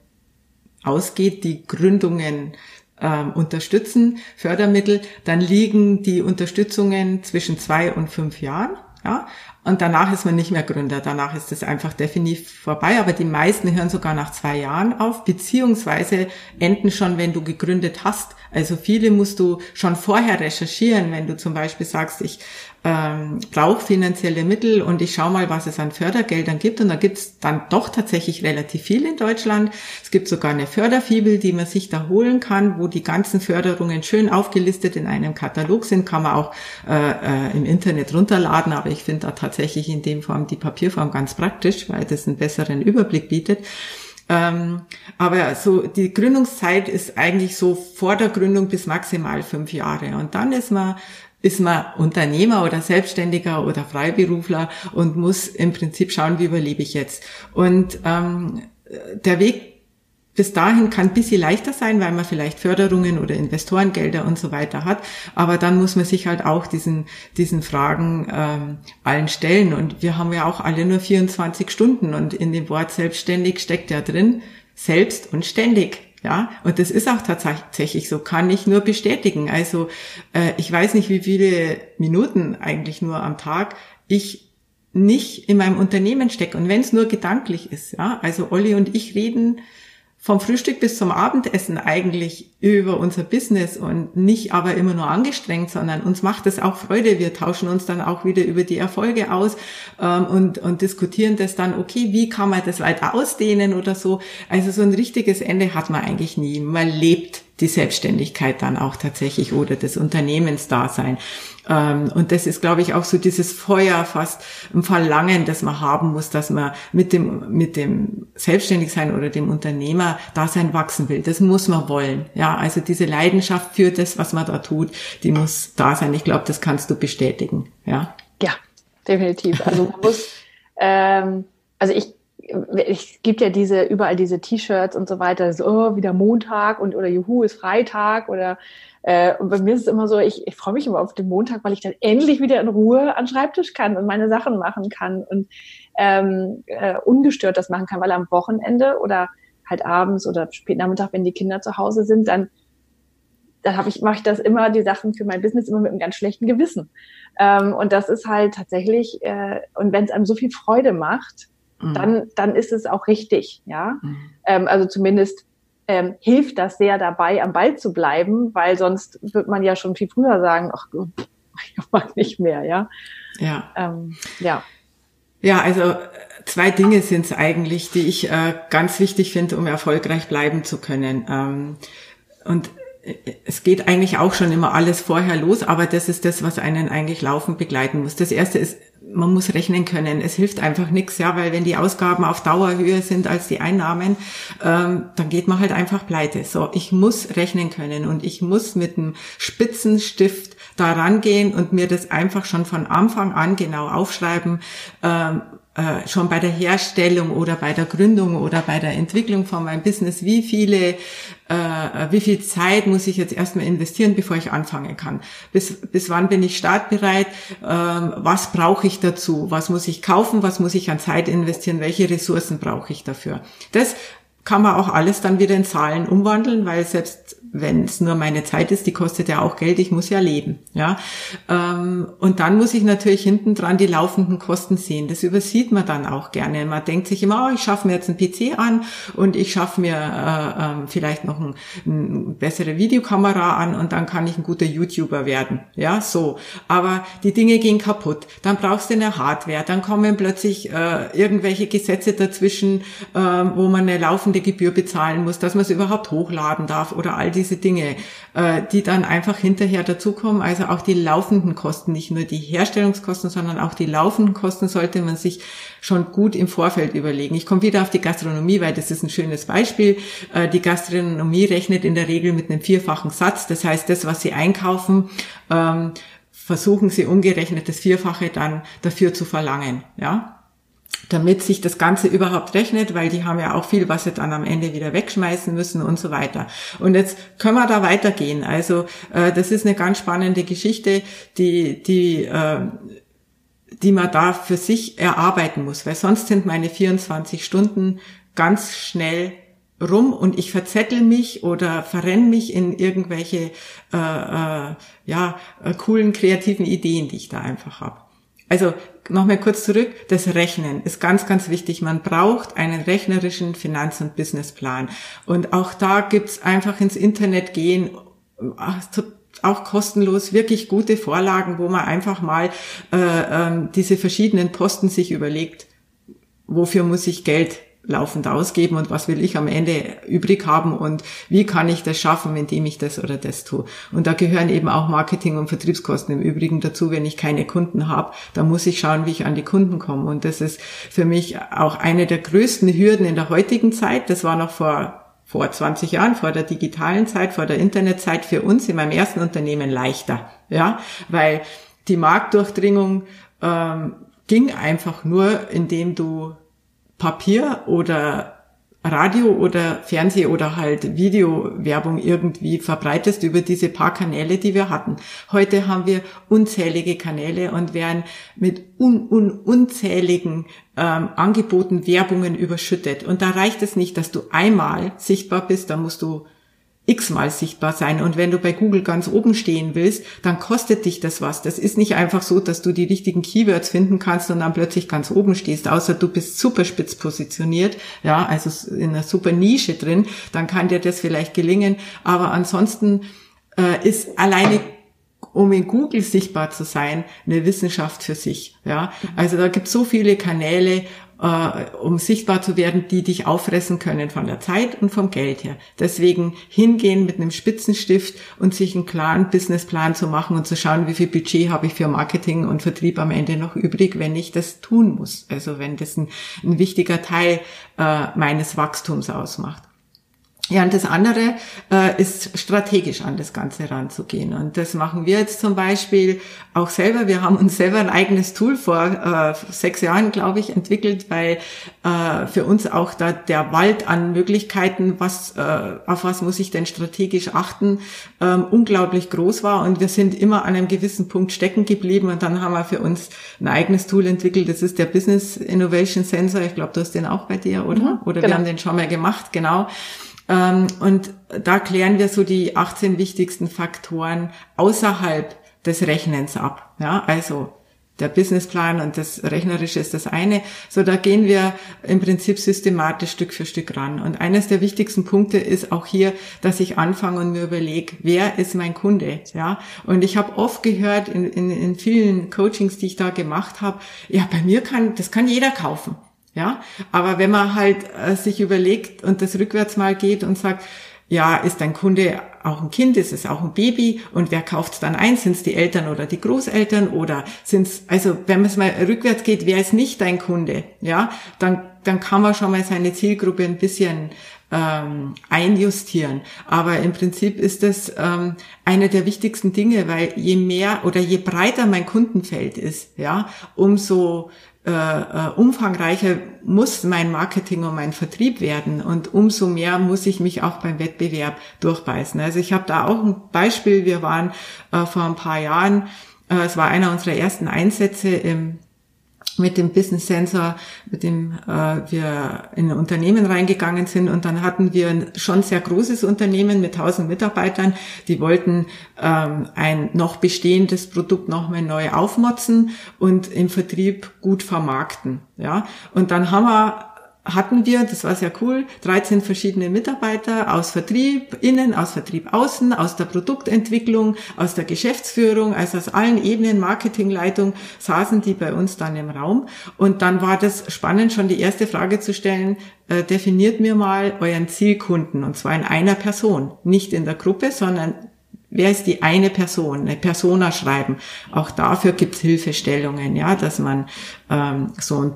ausgeht, die Gründungen ähm, unterstützen, Fördermittel, dann liegen die Unterstützungen zwischen zwei und fünf Jahren. Ja, und danach ist man nicht mehr Gründer. Danach ist es einfach definitiv vorbei. Aber die meisten hören sogar nach zwei Jahren auf, beziehungsweise enden schon, wenn du gegründet hast. Also viele musst du schon vorher recherchieren, wenn du zum Beispiel sagst, ich ähm, brauche finanzielle Mittel und ich schaue mal, was es an Fördergeldern gibt. Und da gibt es dann doch tatsächlich relativ viel in Deutschland. Es gibt sogar eine Förderfibel, die man sich da holen kann, wo die ganzen Förderungen schön aufgelistet in einem Katalog sind. Kann man auch äh, äh, im Internet runterladen, aber ich finde da tatsächlich in dem Form die Papierform ganz praktisch, weil das einen besseren Überblick bietet. Ähm, aber so die Gründungszeit ist eigentlich so vor der Gründung bis maximal fünf Jahre. Und dann ist man ist man Unternehmer oder Selbstständiger oder Freiberufler und muss im Prinzip schauen, wie überlebe ich jetzt. Und ähm, der Weg bis dahin kann ein bisschen leichter sein, weil man vielleicht Förderungen oder Investorengelder und so weiter hat. Aber dann muss man sich halt auch diesen, diesen Fragen ähm, allen stellen. Und wir haben ja auch alle nur 24 Stunden. Und in dem Wort selbstständig steckt ja drin, selbst und ständig. Ja, und das ist auch tatsächlich so, kann ich nur bestätigen. Also äh, ich weiß nicht, wie viele Minuten eigentlich nur am Tag ich nicht in meinem Unternehmen stecke. Und wenn es nur gedanklich ist, ja, also Olli und ich reden vom Frühstück bis zum Abendessen eigentlich über unser Business und nicht aber immer nur angestrengt, sondern uns macht es auch Freude. Wir tauschen uns dann auch wieder über die Erfolge aus ähm, und, und diskutieren das dann, okay, wie kann man das weiter ausdehnen oder so. Also so ein richtiges Ende hat man eigentlich nie. Man lebt die Selbstständigkeit dann auch tatsächlich oder das Unternehmensdasein. Ähm, und das ist, glaube ich, auch so dieses Feuer, fast ein Verlangen, das man haben muss, dass man mit dem, mit dem Selbstständigsein oder dem Unternehmer-Dasein wachsen will. Das muss man wollen. Ja, also diese Leidenschaft für das, was man da tut, die muss da sein. Ich glaube, das kannst du bestätigen. Ja. Ja, definitiv. Also man muss, ähm, also ich es gibt ja diese, überall diese T-Shirts und so weiter, so, oh, wieder Montag und oder Juhu ist Freitag oder äh, und bei mir ist es immer so, ich, ich freue mich immer auf den Montag, weil ich dann endlich wieder in Ruhe an Schreibtisch kann und meine Sachen machen kann und ähm, äh, ungestört das machen kann, weil am Wochenende oder halt abends oder spät Nachmittag, wenn die Kinder zu Hause sind, dann dann habe ich mache ich das immer die Sachen für mein Business immer mit einem ganz schlechten Gewissen. Ähm, und das ist halt tatsächlich äh, und wenn es einem so viel Freude macht, mhm. dann dann ist es auch richtig, ja. Mhm. Ähm, also zumindest ähm, hilft das sehr dabei, am Ball zu bleiben, weil sonst wird man ja schon viel früher sagen, ach, ich mag nicht mehr, ja. Ja. Ähm, ja. Ja, also zwei Dinge sind es eigentlich, die ich äh, ganz wichtig finde, um erfolgreich bleiben zu können. Ähm, und äh, es geht eigentlich auch schon immer alles vorher los, aber das ist das, was einen eigentlich laufend begleiten muss. Das erste ist man muss rechnen können. Es hilft einfach nichts, ja, weil wenn die Ausgaben auf Dauer höher sind als die Einnahmen, ähm, dann geht man halt einfach pleite. So, ich muss rechnen können und ich muss mit einem Spitzenstift daran gehen und mir das einfach schon von Anfang an genau aufschreiben, ähm, äh, schon bei der Herstellung oder bei der Gründung oder bei der Entwicklung von meinem Business, wie viele, äh, wie viel Zeit muss ich jetzt erstmal investieren, bevor ich anfangen kann? Bis, bis wann bin ich startbereit? Ähm, was brauche ich dazu? Was muss ich kaufen? Was muss ich an Zeit investieren? Welche Ressourcen brauche ich dafür? Das kann man auch alles dann wieder in Zahlen umwandeln, weil selbst wenn es nur meine Zeit ist, die kostet ja auch Geld, ich muss ja leben, ja. Ähm, und dann muss ich natürlich hinten dran die laufenden Kosten sehen. Das übersieht man dann auch gerne. Man denkt sich immer, oh, ich schaffe mir jetzt einen PC an und ich schaffe mir äh, äh, vielleicht noch eine ein bessere Videokamera an und dann kann ich ein guter YouTuber werden, ja, so. Aber die Dinge gehen kaputt. Dann brauchst du eine Hardware, dann kommen plötzlich äh, irgendwelche Gesetze dazwischen, äh, wo man eine laufende Gebühr bezahlen muss, dass man es überhaupt hochladen darf oder all die diese Dinge, äh, die dann einfach hinterher dazukommen. Also auch die laufenden Kosten, nicht nur die Herstellungskosten, sondern auch die laufenden Kosten sollte man sich schon gut im Vorfeld überlegen. Ich komme wieder auf die Gastronomie, weil das ist ein schönes Beispiel. Äh, die Gastronomie rechnet in der Regel mit einem vierfachen Satz. Das heißt, das, was sie einkaufen, ähm, versuchen sie umgerechnet das Vierfache dann dafür zu verlangen. Ja, damit sich das Ganze überhaupt rechnet, weil die haben ja auch viel, was sie dann am Ende wieder wegschmeißen müssen und so weiter. Und jetzt können wir da weitergehen. Also äh, das ist eine ganz spannende Geschichte, die, die, äh, die man da für sich erarbeiten muss, weil sonst sind meine 24 Stunden ganz schnell rum und ich verzettel mich oder verrenne mich in irgendwelche äh, äh, ja äh, coolen kreativen Ideen, die ich da einfach habe. Also nochmal kurz zurück, das Rechnen ist ganz, ganz wichtig. Man braucht einen rechnerischen Finanz- und Businessplan. Und auch da gibt's einfach ins Internet gehen, auch kostenlos, wirklich gute Vorlagen, wo man einfach mal äh, äh, diese verschiedenen Posten sich überlegt, wofür muss ich Geld laufend ausgeben und was will ich am Ende übrig haben und wie kann ich das schaffen, indem ich das oder das tue. Und da gehören eben auch Marketing- und Vertriebskosten im Übrigen dazu, wenn ich keine Kunden habe. Da muss ich schauen, wie ich an die Kunden komme. Und das ist für mich auch eine der größten Hürden in der heutigen Zeit. Das war noch vor vor 20 Jahren, vor der digitalen Zeit, vor der Internetzeit für uns in meinem ersten Unternehmen leichter, ja, weil die Marktdurchdringung ähm, ging einfach nur, indem du Papier oder Radio oder Fernseh oder halt Videowerbung irgendwie verbreitest über diese paar Kanäle, die wir hatten. Heute haben wir unzählige Kanäle und werden mit un, un, unzähligen ähm, Angeboten, Werbungen überschüttet. Und da reicht es nicht, dass du einmal sichtbar bist, da musst du x-mal sichtbar sein. Und wenn du bei Google ganz oben stehen willst, dann kostet dich das was. Das ist nicht einfach so, dass du die richtigen Keywords finden kannst und dann plötzlich ganz oben stehst, außer du bist super spitz positioniert, ja, also in einer super Nische drin, dann kann dir das vielleicht gelingen. Aber ansonsten äh, ist alleine um in Google sichtbar zu sein, eine Wissenschaft für sich. Ja, also da gibt es so viele Kanäle äh, um sichtbar zu werden, die dich auffressen können von der Zeit und vom Geld her. Deswegen hingehen mit einem Spitzenstift und sich einen klaren Businessplan zu machen und zu schauen, wie viel Budget habe ich für Marketing und Vertrieb am Ende noch übrig, wenn ich das tun muss. Also wenn das ein, ein wichtiger Teil äh, meines Wachstums ausmacht. Ja, und das andere äh, ist strategisch an das Ganze ranzugehen. Und das machen wir jetzt zum Beispiel auch selber. Wir haben uns selber ein eigenes Tool vor äh, sechs Jahren, glaube ich, entwickelt, weil äh, für uns auch da der Wald an Möglichkeiten, was, äh, auf was muss ich denn strategisch achten, ähm, unglaublich groß war. Und wir sind immer an einem gewissen Punkt stecken geblieben. Und dann haben wir für uns ein eigenes Tool entwickelt. Das ist der Business Innovation Sensor. Ich glaube, du hast den auch bei dir, oder? Mhm, oder genau. wir haben den schon mal gemacht, genau. Ähm, und da klären wir so die 18 wichtigsten Faktoren außerhalb des Rechnens ab. Ja, also der Businessplan und das Rechnerische ist das eine. So, da gehen wir im Prinzip systematisch Stück für Stück ran. Und eines der wichtigsten Punkte ist auch hier, dass ich anfange und mir überlege, wer ist mein Kunde? Ja, und ich habe oft gehört in, in, in vielen Coachings, die ich da gemacht habe, ja, bei mir kann, das kann jeder kaufen. Ja, aber wenn man halt äh, sich überlegt und das rückwärts mal geht und sagt, ja, ist dein Kunde auch ein Kind, ist es auch ein Baby und wer kauft es dann ein? Sind es die Eltern oder die Großeltern oder sind es, also wenn man es mal rückwärts geht, wer ist nicht dein Kunde? Ja, dann, dann kann man schon mal seine Zielgruppe ein bisschen ähm, einjustieren. Aber im Prinzip ist das ähm, eine der wichtigsten Dinge, weil je mehr oder je breiter mein Kundenfeld ist, ja, umso äh, äh, umfangreicher muss mein Marketing und mein Vertrieb werden und umso mehr muss ich mich auch beim Wettbewerb durchbeißen. Also ich habe da auch ein Beispiel. Wir waren äh, vor ein paar Jahren, äh, es war einer unserer ersten Einsätze im mit dem Business Sensor, mit dem äh, wir in ein Unternehmen reingegangen sind und dann hatten wir ein schon sehr großes Unternehmen mit 1000 Mitarbeitern, die wollten ähm, ein noch bestehendes Produkt nochmal neu aufmotzen und im Vertrieb gut vermarkten. Ja, und dann haben wir hatten wir, das war sehr cool, 13 verschiedene Mitarbeiter aus Vertrieb innen, aus Vertrieb außen, aus der Produktentwicklung, aus der Geschäftsführung, also aus allen Ebenen, Marketingleitung, saßen die bei uns dann im Raum. Und dann war das spannend, schon die erste Frage zu stellen, äh, definiert mir mal euren Zielkunden, und zwar in einer Person, nicht in der Gruppe, sondern Wer ist die eine Person? Eine Persona schreiben. Auch dafür gibt's Hilfestellungen, ja, dass man ähm, so ein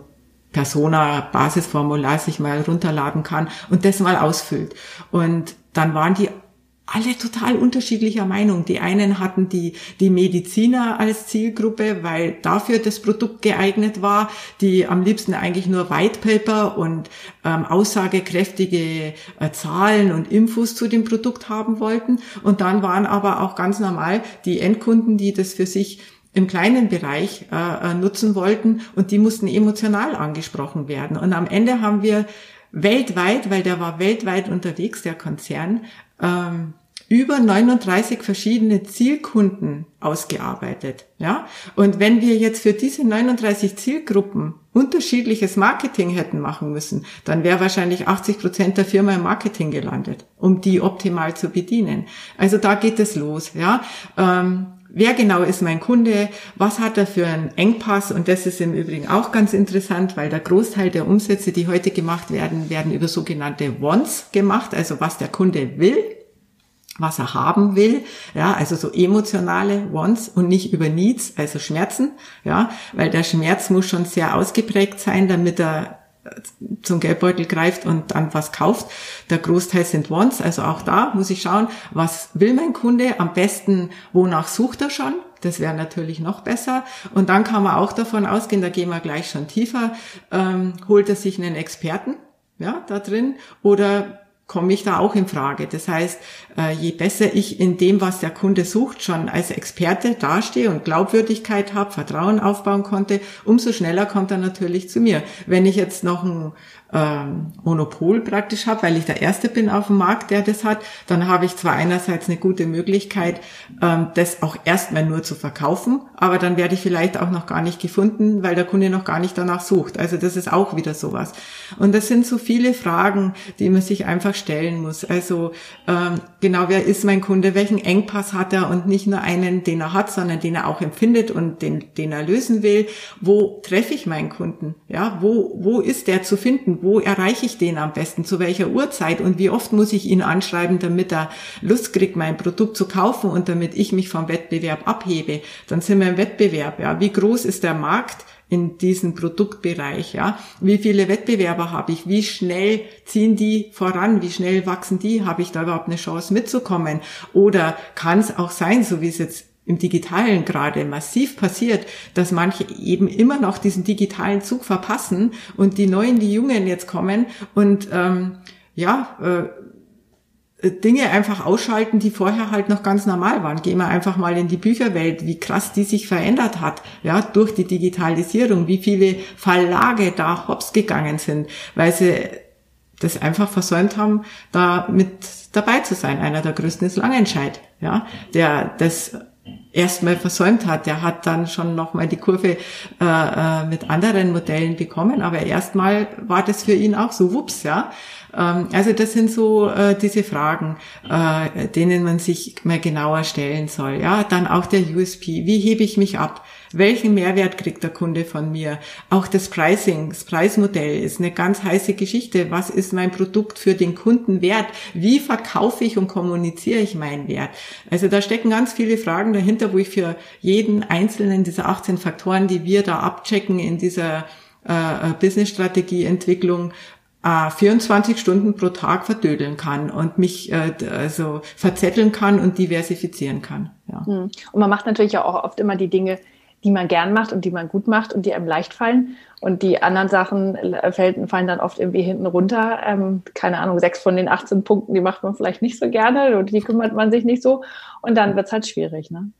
Persona-Basisformular sich mal runterladen kann und das mal ausfüllt. Und dann waren die alle total unterschiedlicher Meinung. Die einen hatten die, die Mediziner als Zielgruppe, weil dafür das Produkt geeignet war, die am liebsten eigentlich nur White Paper und ähm, aussagekräftige äh, Zahlen und Infos zu dem Produkt haben wollten. Und dann waren aber auch ganz normal die Endkunden, die das für sich im kleinen Bereich äh, äh, nutzen wollten und die mussten emotional angesprochen werden. Und am Ende haben wir weltweit, weil der war weltweit unterwegs, der Konzern, ähm, über 39 verschiedene Zielkunden ausgearbeitet. Ja? Und wenn wir jetzt für diese 39 Zielgruppen unterschiedliches Marketing hätten machen müssen, dann wäre wahrscheinlich 80 Prozent der Firma im Marketing gelandet, um die optimal zu bedienen. Also da geht es los. Ja? Ähm, wer genau ist mein Kunde, was hat er für einen Engpass? Und das ist im Übrigen auch ganz interessant, weil der Großteil der Umsätze, die heute gemacht werden, werden über sogenannte Wants gemacht, also was der Kunde will was er haben will, ja, also so emotionale Wants und nicht über Needs, also Schmerzen, ja, weil der Schmerz muss schon sehr ausgeprägt sein, damit er zum Geldbeutel greift und dann was kauft. Der Großteil sind Wants, also auch da muss ich schauen, was will mein Kunde? Am besten, wonach sucht er schon? Das wäre natürlich noch besser. Und dann kann man auch davon ausgehen, da gehen wir gleich schon tiefer, ähm, holt er sich einen Experten, ja, da drin, oder komme ich da auch in Frage. Das heißt, äh, je besser ich in dem, was der Kunde sucht, schon als Experte dastehe und Glaubwürdigkeit habe, Vertrauen aufbauen konnte, umso schneller kommt er natürlich zu mir. Wenn ich jetzt noch ein ähm, Monopol praktisch habe, weil ich der Erste bin auf dem Markt, der das hat, dann habe ich zwar einerseits eine gute Möglichkeit, ähm, das auch erstmal nur zu verkaufen, aber dann werde ich vielleicht auch noch gar nicht gefunden, weil der Kunde noch gar nicht danach sucht. Also das ist auch wieder sowas. Und das sind so viele Fragen, die man sich einfach stellen muss. Also ähm, genau, wer ist mein Kunde? Welchen Engpass hat er? Und nicht nur einen, den er hat, sondern den er auch empfindet und den, den er lösen will. Wo treffe ich meinen Kunden? Ja, wo, wo ist der zu finden? Wo erreiche ich den am besten? Zu welcher Uhrzeit? Und wie oft muss ich ihn anschreiben, damit er Lust kriegt, mein Produkt zu kaufen und damit ich mich vom Wettbewerb abhebe? Dann sind wir im Wettbewerb. Ja, wie groß ist der Markt? in diesem Produktbereich, ja. Wie viele Wettbewerber habe ich? Wie schnell ziehen die voran? Wie schnell wachsen die? Habe ich da überhaupt eine Chance mitzukommen? Oder kann es auch sein, so wie es jetzt im Digitalen gerade massiv passiert, dass manche eben immer noch diesen digitalen Zug verpassen und die Neuen, die Jungen jetzt kommen und ähm, ja, äh, Dinge einfach ausschalten, die vorher halt noch ganz normal waren. Gehen wir einfach mal in die Bücherwelt, wie krass die sich verändert hat, ja, durch die Digitalisierung, wie viele Verlage da hops gegangen sind, weil sie das einfach versäumt haben, da mit dabei zu sein. Einer der größten ist Langenscheid, ja, der das erstmal versäumt hat. Der hat dann schon nochmal die Kurve äh, äh, mit anderen Modellen bekommen, aber erstmal war das für ihn auch so, wups, ja. Ähm, also das sind so äh, diese Fragen, äh, denen man sich mal genauer stellen soll. Ja, dann auch der USP. Wie hebe ich mich ab? Welchen Mehrwert kriegt der Kunde von mir? Auch das Pricing, das Preismodell ist eine ganz heiße Geschichte. Was ist mein Produkt für den Kunden wert? Wie verkaufe ich und kommuniziere ich meinen Wert? Also da stecken ganz viele Fragen dahinter, wo ich für jeden einzelnen dieser 18 Faktoren, die wir da abchecken in dieser äh, Business-Strategie-Entwicklung, äh, 24 Stunden pro Tag verdödeln kann und mich äh, also verzetteln kann und diversifizieren kann. Ja. Hm. Und man macht natürlich auch oft immer die Dinge, die man gern macht und die man gut macht und die einem leicht fallen. Und die anderen Sachen äh, fallen, dann oft irgendwie hinten runter. Ähm, keine Ahnung, sechs von den 18 Punkten, die macht man vielleicht nicht so gerne und die kümmert man sich nicht so. Und dann wird's halt schwierig. Ne?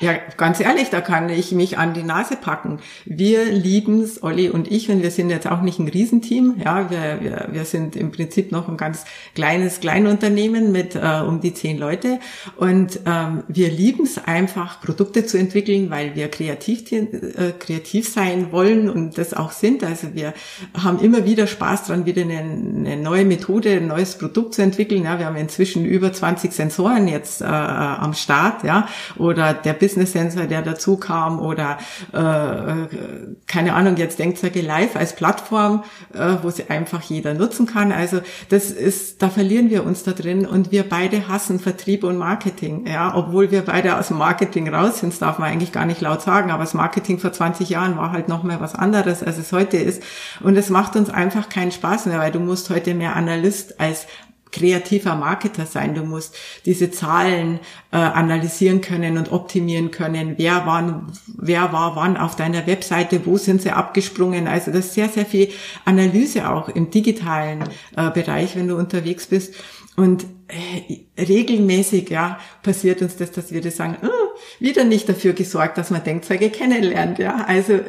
Ja, ganz ehrlich, da kann ich mich an die Nase packen. Wir lieben's, Olli und ich, und wir sind jetzt auch nicht ein Riesenteam. Ja, wir, wir, wir sind im Prinzip noch ein ganz kleines Kleinunternehmen mit äh, um die zehn Leute. Und ähm, wir lieben's einfach, Produkte zu entwickeln, weil wir kreativ, äh, kreativ sein wollen und das auch sind. Also wir haben immer wieder Spaß dran, wieder eine, eine neue Methode, ein neues Produkt zu entwickeln. Ja, wir haben inzwischen über 20 Sensoren jetzt äh, am Start, ja, oder der Business Sensor, der dazu kam oder äh, keine Ahnung, jetzt Denkzeuge Live als Plattform, äh, wo sie einfach jeder nutzen kann. Also das ist, da verlieren wir uns da drin und wir beide hassen Vertrieb und Marketing. Ja, obwohl wir beide aus dem Marketing raus sind, das darf man eigentlich gar nicht laut sagen, aber das Marketing vor 20 Jahren war halt noch mal was anderes, als es heute ist. Und es macht uns einfach keinen Spaß mehr, weil du musst heute mehr Analyst als kreativer Marketer sein. Du musst diese Zahlen äh, analysieren können und optimieren können. Wer wann, wer war wann auf deiner Webseite, wo sind sie abgesprungen? Also das ist sehr, sehr viel Analyse auch im digitalen äh, Bereich, wenn du unterwegs bist. Und äh, regelmäßig, ja, passiert uns das, dass wir das sagen, oh, wieder nicht dafür gesorgt, dass man Denkzeuge kennenlernt, ja. Also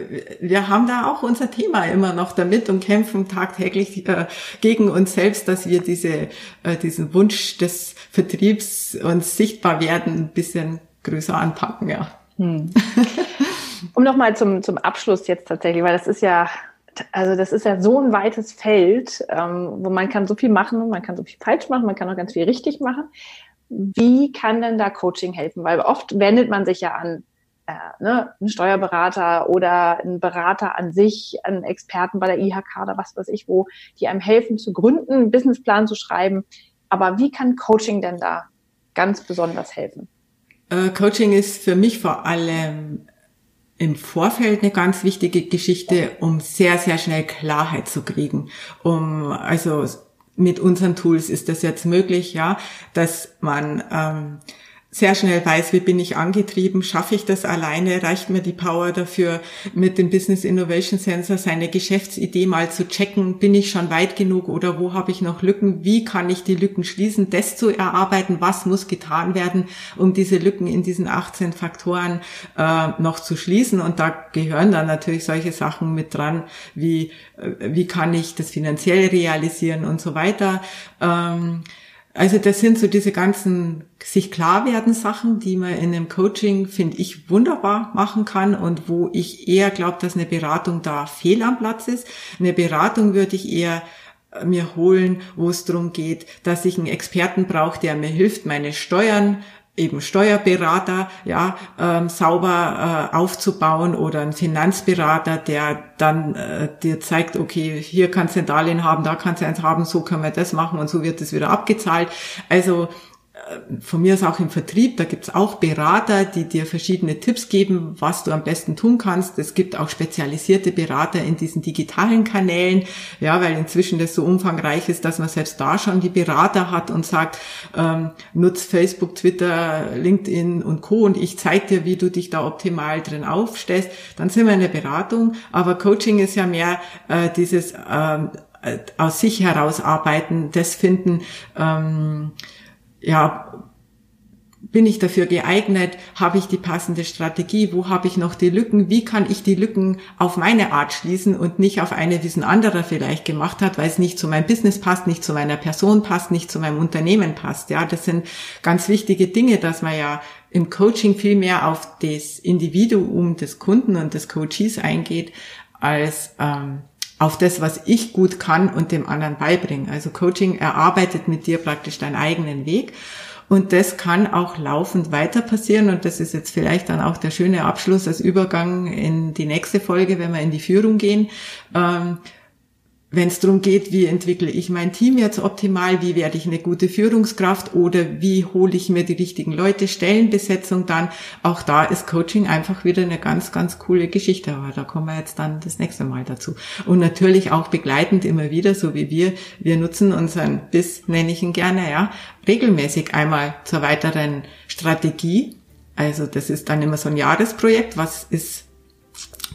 wir haben da auch unser Thema immer noch damit und kämpfen tagtäglich äh, gegen uns selbst, dass wir diese, äh, diesen Wunsch des Vertriebs und sichtbar werden ein bisschen größer anpacken, ja. Hm. Um nochmal zum, zum Abschluss jetzt tatsächlich, weil das ist ja also das ist ja so ein weites Feld, ähm, wo man kann so viel machen, man kann so viel falsch machen, man kann auch ganz viel richtig machen. Wie kann denn da Coaching helfen? Weil oft wendet man sich ja an äh, ne, einen Steuerberater oder einen Berater an sich, einen Experten bei der IHK oder was weiß ich wo, die einem helfen zu gründen, einen Businessplan zu schreiben. Aber wie kann Coaching denn da ganz besonders helfen? Äh, Coaching ist für mich vor allem im Vorfeld eine ganz wichtige Geschichte, um sehr, sehr schnell Klarheit zu kriegen. Um, also mit unseren Tools ist das jetzt möglich, ja, dass man ähm, sehr schnell weiß, wie bin ich angetrieben, schaffe ich das alleine, reicht mir die Power dafür, mit dem Business Innovation Sensor seine Geschäftsidee mal zu checken, bin ich schon weit genug oder wo habe ich noch Lücken, wie kann ich die Lücken schließen, das zu erarbeiten, was muss getan werden, um diese Lücken in diesen 18 Faktoren äh, noch zu schließen und da gehören dann natürlich solche Sachen mit dran, wie äh, wie kann ich das finanziell realisieren und so weiter. Ähm, also das sind so diese ganzen sich klar werden Sachen, die man in einem Coaching, finde ich, wunderbar machen kann und wo ich eher glaube, dass eine Beratung da fehl am Platz ist. Eine Beratung würde ich eher äh, mir holen, wo es darum geht, dass ich einen Experten brauche, der mir hilft, meine Steuern eben Steuerberater ja ähm, sauber äh, aufzubauen oder ein Finanzberater, der dann äh, dir zeigt, okay, hier kannst du ein Darlehen haben, da kannst du eins haben, so können wir das machen und so wird es wieder abgezahlt. Also von mir ist auch im Vertrieb, da gibt's auch Berater, die dir verschiedene Tipps geben, was du am besten tun kannst. Es gibt auch spezialisierte Berater in diesen digitalen Kanälen, ja, weil inzwischen das so umfangreich ist, dass man selbst da schon die Berater hat und sagt, ähm, nutz Facebook, Twitter, LinkedIn und Co. und ich zeige dir, wie du dich da optimal drin aufstellst. Dann sind wir in der Beratung, aber Coaching ist ja mehr äh, dieses ähm, äh, aus sich heraus arbeiten, das finden, ähm, ja, bin ich dafür geeignet? Habe ich die passende Strategie? Wo habe ich noch die Lücken? Wie kann ich die Lücken auf meine Art schließen und nicht auf eine, wie es ein anderer vielleicht gemacht hat, weil es nicht zu meinem Business passt, nicht zu meiner Person passt, nicht zu meinem Unternehmen passt? Ja, das sind ganz wichtige Dinge, dass man ja im Coaching viel mehr auf das Individuum des Kunden und des Coaches eingeht, als ähm, auf das, was ich gut kann und dem anderen beibringen. Also Coaching erarbeitet mit dir praktisch deinen eigenen Weg. Und das kann auch laufend weiter passieren. Und das ist jetzt vielleicht dann auch der schöne Abschluss als Übergang in die nächste Folge, wenn wir in die Führung gehen. Ähm, wenn es darum geht, wie entwickle ich mein Team jetzt optimal, wie werde ich eine gute Führungskraft oder wie hole ich mir die richtigen Leute, Stellenbesetzung dann, auch da ist Coaching einfach wieder eine ganz, ganz coole Geschichte, aber da kommen wir jetzt dann das nächste Mal dazu. Und natürlich auch begleitend immer wieder, so wie wir, wir nutzen unseren BIS, nenne ich ihn gerne, ja, regelmäßig einmal zur weiteren Strategie. Also das ist dann immer so ein Jahresprojekt, was ist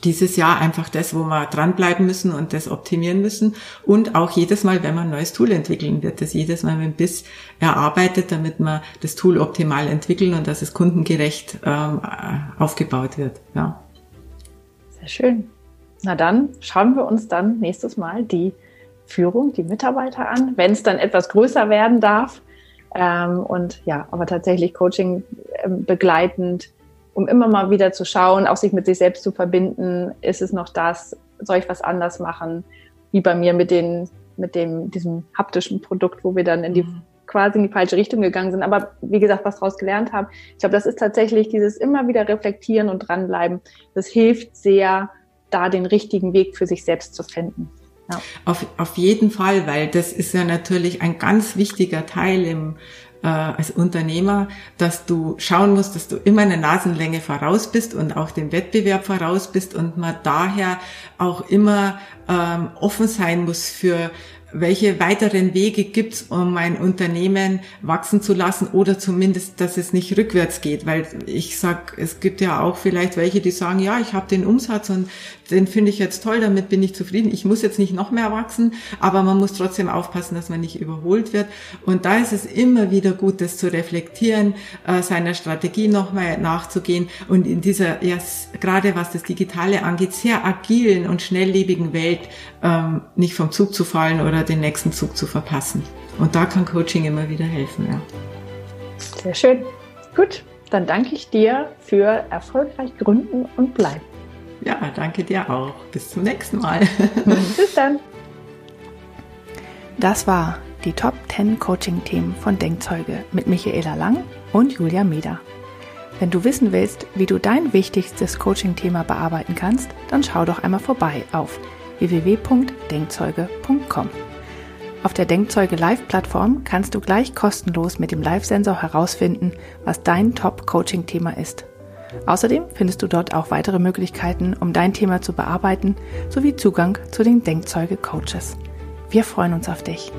dieses Jahr einfach das, wo wir dranbleiben müssen und das optimieren müssen. Und auch jedes Mal, wenn man ein neues Tool entwickeln wird, das jedes Mal mit BIS erarbeitet, damit wir das Tool optimal entwickeln und dass es kundengerecht ähm, aufgebaut wird. Ja. Sehr schön. Na dann schauen wir uns dann nächstes Mal die Führung, die Mitarbeiter an, wenn es dann etwas größer werden darf. Ähm, und ja, aber tatsächlich Coaching ähm, begleitend um immer mal wieder zu schauen, auch sich mit sich selbst zu verbinden, ist es noch das, soll ich was anders machen, wie bei mir mit den, mit dem, diesem haptischen Produkt, wo wir dann in die, mhm. quasi in die falsche Richtung gegangen sind. Aber wie gesagt, was daraus gelernt haben, ich glaube, das ist tatsächlich dieses immer wieder reflektieren und dranbleiben. Das hilft sehr, da den richtigen Weg für sich selbst zu finden. Ja. Auf, auf jeden Fall, weil das ist ja natürlich ein ganz wichtiger Teil im äh, als Unternehmer, dass du schauen musst, dass du immer eine Nasenlänge voraus bist und auch dem Wettbewerb voraus bist und man daher auch immer ähm, offen sein muss für welche weiteren Wege gibt's, um ein Unternehmen wachsen zu lassen oder zumindest, dass es nicht rückwärts geht? Weil ich sag, es gibt ja auch vielleicht welche, die sagen, ja, ich habe den Umsatz und den finde ich jetzt toll, damit bin ich zufrieden. Ich muss jetzt nicht noch mehr wachsen, aber man muss trotzdem aufpassen, dass man nicht überholt wird. Und da ist es immer wieder gut, das zu reflektieren, äh, seiner Strategie nochmal nachzugehen und in dieser, ja, gerade was das Digitale angeht, sehr agilen und schnelllebigen Welt ähm, nicht vom Zug zu fallen oder den nächsten Zug zu verpassen. Und da kann Coaching immer wieder helfen. Ja. Sehr schön. Gut, dann danke ich dir für erfolgreich gründen und bleiben. Ja, danke dir auch. Bis zum nächsten Mal. Bis dann. Das war die Top 10 Coaching-Themen von Denkzeuge mit Michaela Lang und Julia Meder. Wenn du wissen willst, wie du dein wichtigstes Coaching-Thema bearbeiten kannst, dann schau doch einmal vorbei auf www.denkzeuge.com. Auf der Denkzeuge Live-Plattform kannst du gleich kostenlos mit dem Live-Sensor herausfinden, was dein Top-Coaching-Thema ist. Außerdem findest du dort auch weitere Möglichkeiten, um dein Thema zu bearbeiten, sowie Zugang zu den Denkzeuge-Coaches. Wir freuen uns auf dich.